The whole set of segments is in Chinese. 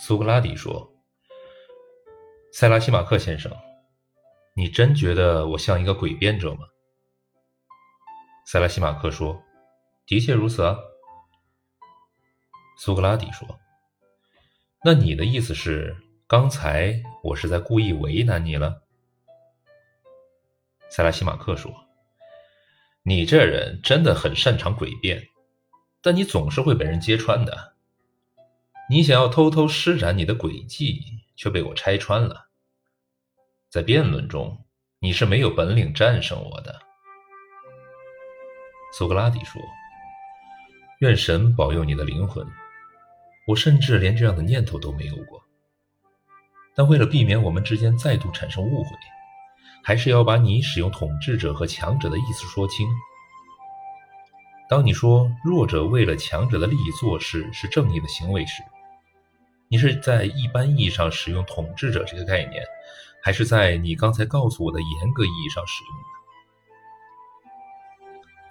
苏格拉底说：“塞拉西马克先生，你真觉得我像一个诡辩者吗？”塞拉西马克说：“的确如此啊。”苏格拉底说：“那你的意思是，刚才我是在故意为难你了？”塞拉西马克说：“你这人真的很擅长诡辩，但你总是会被人揭穿的。你想要偷偷施展你的诡计，却被我拆穿了。在辩论中，你是没有本领战胜我的。”苏格拉底说：“愿神保佑你的灵魂。我甚至连这样的念头都没有过。但为了避免我们之间再度产生误会。”还是要把你使用统治者和强者的意思说清。当你说弱者为了强者的利益做事是正义的行为时，你是在一般意义上使用统治者这个概念，还是在你刚才告诉我的严格意义上使用的？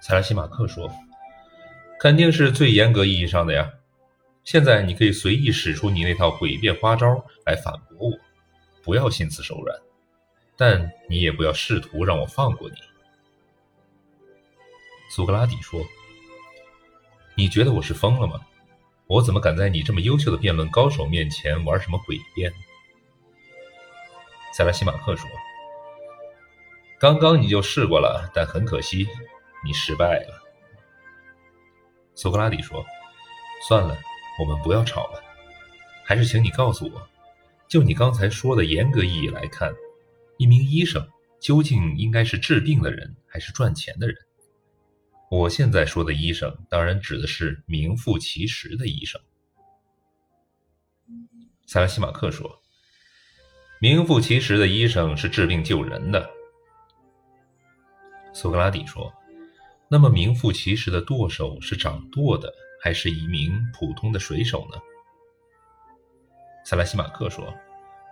塞拉西马克说：“肯定是最严格意义上的呀。现在你可以随意使出你那套诡辩花招来反驳我，不要心慈手软。”但你也不要试图让我放过你，苏格拉底说：“你觉得我是疯了吗？我怎么敢在你这么优秀的辩论高手面前玩什么诡辩？”塞拉西马克说：“刚刚你就试过了，但很可惜，你失败了。”苏格拉底说：“算了，我们不要吵了，还是请你告诉我，就你刚才说的严格意义来看。”一名医生究竟应该是治病的人，还是赚钱的人？我现在说的医生，当然指的是名副其实的医生。塞拉西马克说：“名副其实的医生是治病救人的。”苏格拉底说：“那么名副其实的舵手是掌舵的，还是一名普通的水手呢？”塞拉西马克说：“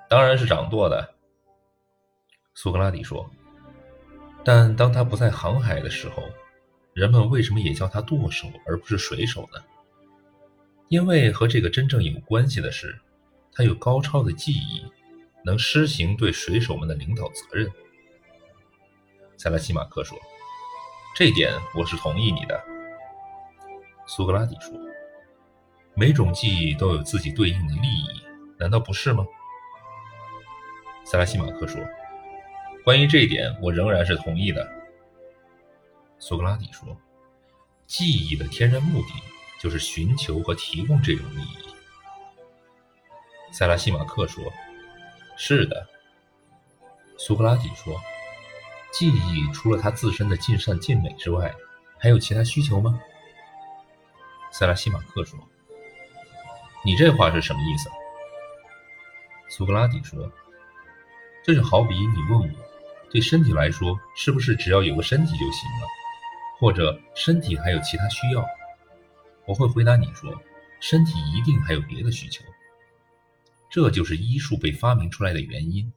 当然是掌舵的。”苏格拉底说：“但当他不在航海的时候，人们为什么也叫他舵手而不是水手呢？因为和这个真正有关系的是，他有高超的技艺，能施行对水手们的领导责任。”塞拉西马克说：“这点我是同意你的。”苏格拉底说：“每种技艺都有自己对应的利益，难道不是吗？”塞拉西马克说。关于这一点，我仍然是同意的。苏格拉底说：“记忆的天然目的就是寻求和提供这种利益。”塞拉西马克说：“是的。”苏格拉底说：“记忆除了它自身的尽善尽美之外，还有其他需求吗？”塞拉西马克说：“你这话是什么意思？”苏格拉底说：“这就好比你问我。”对身体来说，是不是只要有个身体就行了？或者身体还有其他需要？我会回答你说，身体一定还有别的需求。这就是医术被发明出来的原因。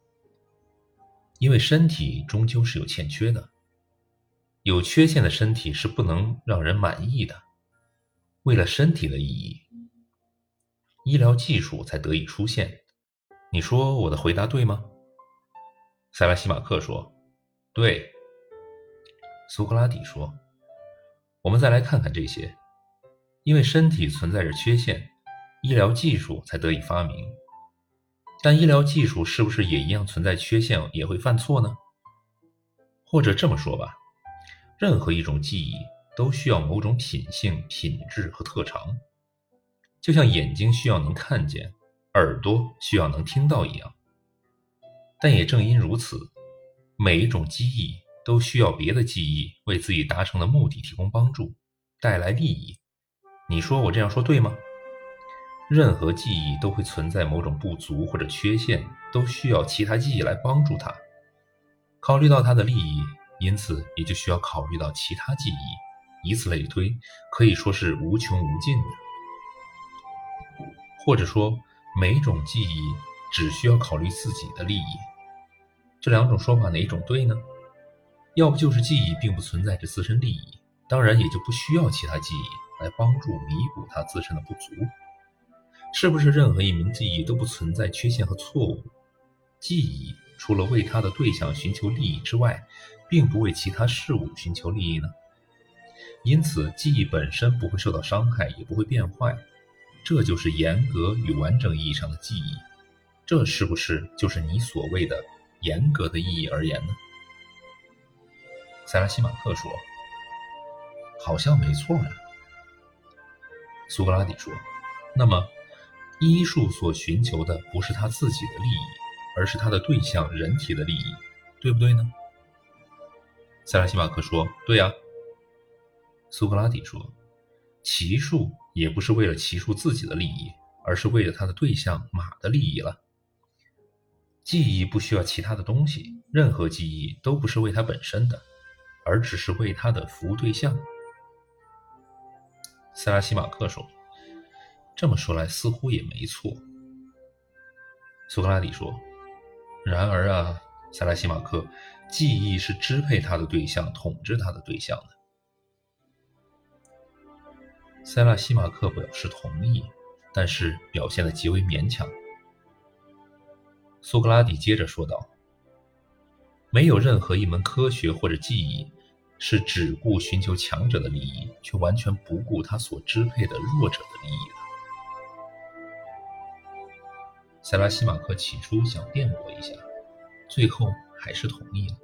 因为身体终究是有欠缺的，有缺陷的身体是不能让人满意的。为了身体的意义，医疗技术才得以出现。你说我的回答对吗？塞拉西马克说：“对。”苏格拉底说：“我们再来看看这些，因为身体存在着缺陷，医疗技术才得以发明。但医疗技术是不是也一样存在缺陷，也会犯错呢？或者这么说吧，任何一种技艺都需要某种品性、品质和特长，就像眼睛需要能看见，耳朵需要能听到一样。”但也正因如此，每一种记忆都需要别的记忆为自己达成的目的提供帮助，带来利益。你说我这样说对吗？任何记忆都会存在某种不足或者缺陷，都需要其他记忆来帮助它。考虑到它的利益，因此也就需要考虑到其他记忆，以此类推，可以说是无穷无尽的。或者说，每种记忆只需要考虑自己的利益。这两种说法哪一种对呢？要不就是记忆并不存在着自身利益，当然也就不需要其他记忆来帮助弥补它自身的不足；是不是任何一名记忆都不存在缺陷和错误？记忆除了为它的对象寻求利益之外，并不为其他事物寻求利益呢？因此，记忆本身不会受到伤害，也不会变坏。这就是严格与完整意义上的记忆。这是不是就是你所谓的严格的意义而言呢？塞拉西马克说：“好像没错呀。”苏格拉底说：“那么，医术所寻求的不是他自己的利益，而是他的对象人体的利益，对不对呢？”塞拉西马克说：“对呀。”苏格拉底说：“骑术也不是为了骑术自己的利益，而是为了他的对象马的利益了。记忆不需要其他的东西，任何记忆都不是为它本身的。”而只是为他的服务对象，塞拉西马克说：“这么说来，似乎也没错。”苏格拉底说：“然而啊，塞拉西马克，记忆是支配他的对象、统治他的对象的。”塞拉西马克表示同意，但是表现的极为勉强。苏格拉底接着说道：“没有任何一门科学或者技艺。”是只顾寻求强者的利益，却完全不顾他所支配的弱者的利益的。塞拉西马克起初想辩驳一下，最后还是同意了。